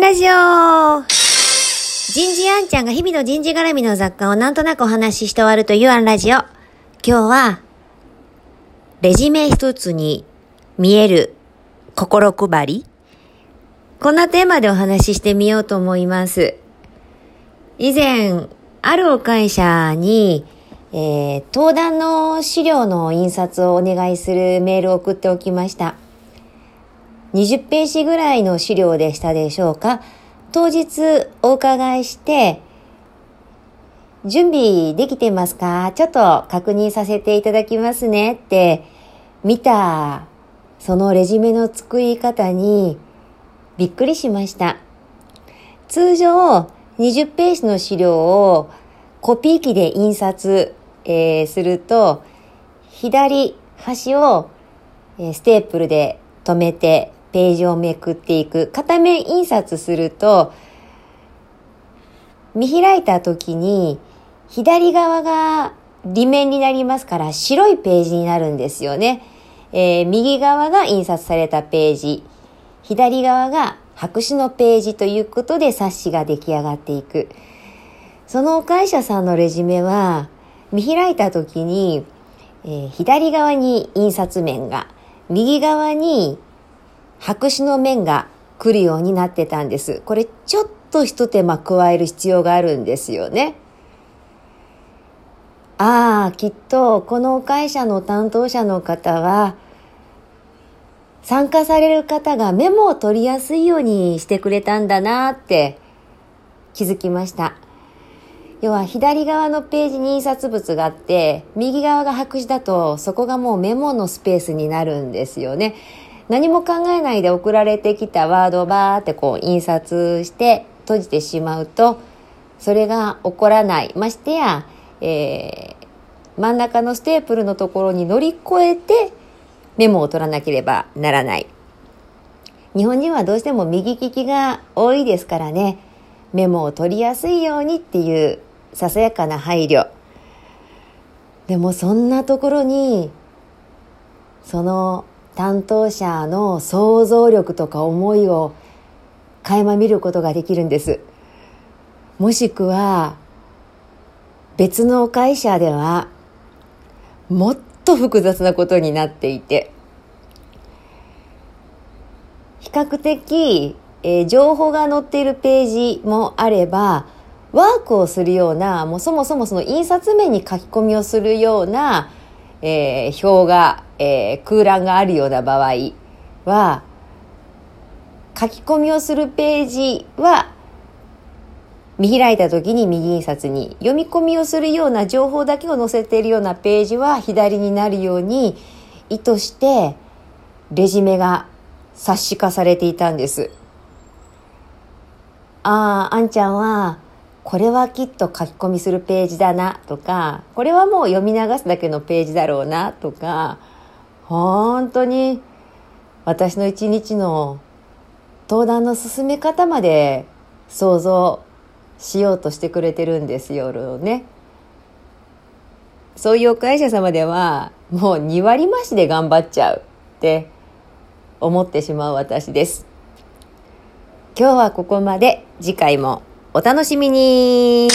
ラジオ人事あんちゃんが日々の人事絡みの雑貨をなんとなくお話しして終わるというアンラジオ。今日は、レジメ一つに見える心配りこんなテーマでお話ししてみようと思います。以前、あるお会社に、えー、登壇の資料の印刷をお願いするメールを送っておきました。20ページぐらいの資料でしたでしょうか？当日お伺いして、準備できてますか？ちょっと確認させていただきますねって見たそのレジュメの作り方にびっくりしました。通常20ページの資料をコピー機で印刷、えーすると左端を、ステープルで留めてページをめくっていく片面印刷すると見開いた時に左側が裏面になりますから白いページになるんですよね。えー右側が印刷されたページ、左側が白紙のページということで冊子が出来上がっていく。そのお会社さんのレジュメは見開いた時に、えー左側に印刷面が、右側に白紙の面が来るようになってたんです。これちょっと一手間加える必要があるんですよね。ああ、きっとこの会社の担当者の方は参加される方がメモを取りやすいようにしてくれたんだなって気づきました。要は左側のページに印刷物があって右側が白紙だとそこがもうメモのスペースになるんですよね。何も考えないで送られてきたワードをバーってこう印刷して閉じてしまうとそれが起こらない。ましてや、えー真ん中のステープルのところに乗り越えてメモを取らなければならない。日本人はどうしても右利きが多いですからね。メモを取りやすいようにっていうささやかな配慮。でもそんなところにその担当者の想像力とか思いを垣間見ることができるんです。もしくは別の会社ではもっと複雑なことになっていて。比較的、えー情報が載っているページもあればワークをするようなもうそもそもその印刷面に書き込みをするような、えー表が、えー空欄があるような場合は書き込みをするページは見開いた時に右印刷に読み込みをするような情報だけを載せているようなページは左になるように意図してレジュメが冊子化されていたんです。ああ、あんちゃんはこれはきっと書き込みするページだなとかこれはもう読み流すだけのページだろうなとか本当に私の一日の登壇の進め方まで想像しようとしてくれてるんですよね。そういうお会社様ではもう2割増しで頑張っちゃうって思ってしまう私です。今日はここまで次回もお楽しみに。